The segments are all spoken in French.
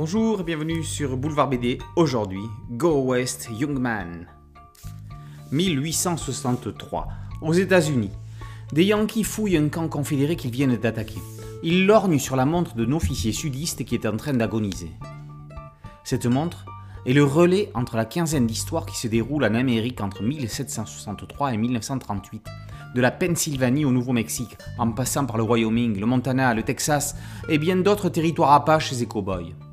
Bonjour et bienvenue sur Boulevard BD. Aujourd'hui, Go West Young Man. 1863, aux États-Unis. Des Yankees fouillent un camp confédéré qu'ils viennent d'attaquer. Ils lorgnent sur la montre d'un officier sudiste qui est en train d'agoniser. Cette montre est le relais entre la quinzaine d'histoires qui se déroulent en Amérique entre 1763 et 1938 de la Pennsylvanie au Nouveau-Mexique, en passant par le Wyoming, le Montana, le Texas et bien d'autres territoires apaches et cow-boys.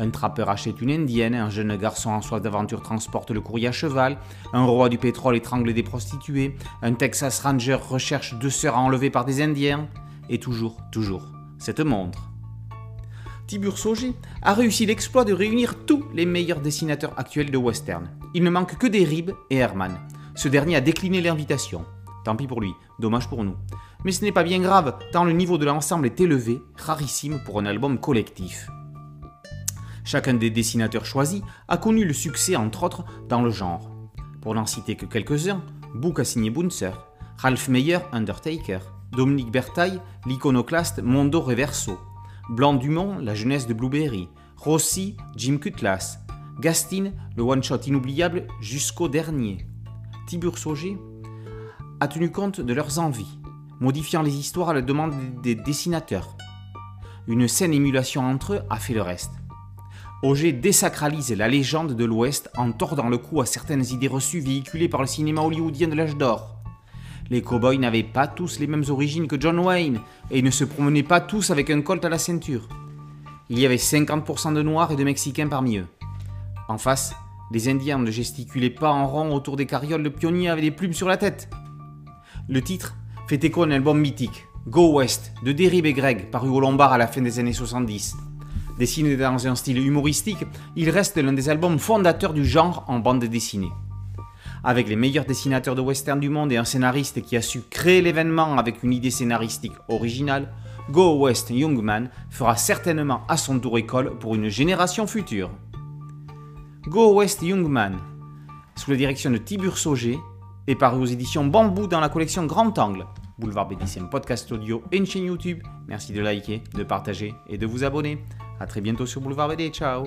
Un trappeur achète une indienne, un jeune garçon en soif d'aventure transporte le courrier à cheval, un roi du pétrole étrangle des prostituées, un Texas Ranger recherche deux sœurs enlevées par des Indiens, et toujours, toujours, cette montre. Tibur Sauger a réussi l'exploit de réunir tous les meilleurs dessinateurs actuels de western. Il ne manque que des Rib et Herman. Ce dernier a décliné l'invitation. Tant pis pour lui, dommage pour nous. Mais ce n'est pas bien grave, tant le niveau de l'ensemble est élevé, rarissime pour un album collectif. Chacun des dessinateurs choisis a connu le succès entre autres dans le genre. Pour n'en citer que quelques-uns, Book a signé Bunzer, Ralph Meyer Undertaker, Dominique Bertaille l'iconoclaste Mondo Reverso, Blanc Dumont la jeunesse de Blueberry, Rossi Jim Cutlass, Gastin le one-shot inoubliable jusqu'au dernier. Tibur Sauger a tenu compte de leurs envies, modifiant les histoires à la demande des dessinateurs. Une saine émulation entre eux a fait le reste. Auger désacralise la légende de l'Ouest en tordant le cou à certaines idées reçues véhiculées par le cinéma hollywoodien de l'âge d'or. Les cow-boys n'avaient pas tous les mêmes origines que John Wayne et ne se promenaient pas tous avec un colt à la ceinture. Il y avait 50% de Noirs et de Mexicains parmi eux. En face, les Indiens ne gesticulaient pas en rond autour des carrioles de pionniers avec des plumes sur la tête. Le titre fait écho à un album mythique, Go West, de Derrib et Greg, paru au Lombard à la fin des années 70. Dessiné dans un style humoristique, il reste l'un des albums fondateurs du genre en bande dessinée. Avec les meilleurs dessinateurs de western du monde et un scénariste qui a su créer l'événement avec une idée scénaristique originale, Go West Young Man fera certainement à son tour école pour une génération future. Go West Young Man, sous la direction de Tibur Sauger, est paru aux éditions Bambou dans la collection Grand Angle. Boulevard BD, c'est un podcast audio et une chaîne YouTube. Merci de liker, de partager et de vous abonner. A très bientôt sur Boulevard BD. Ciao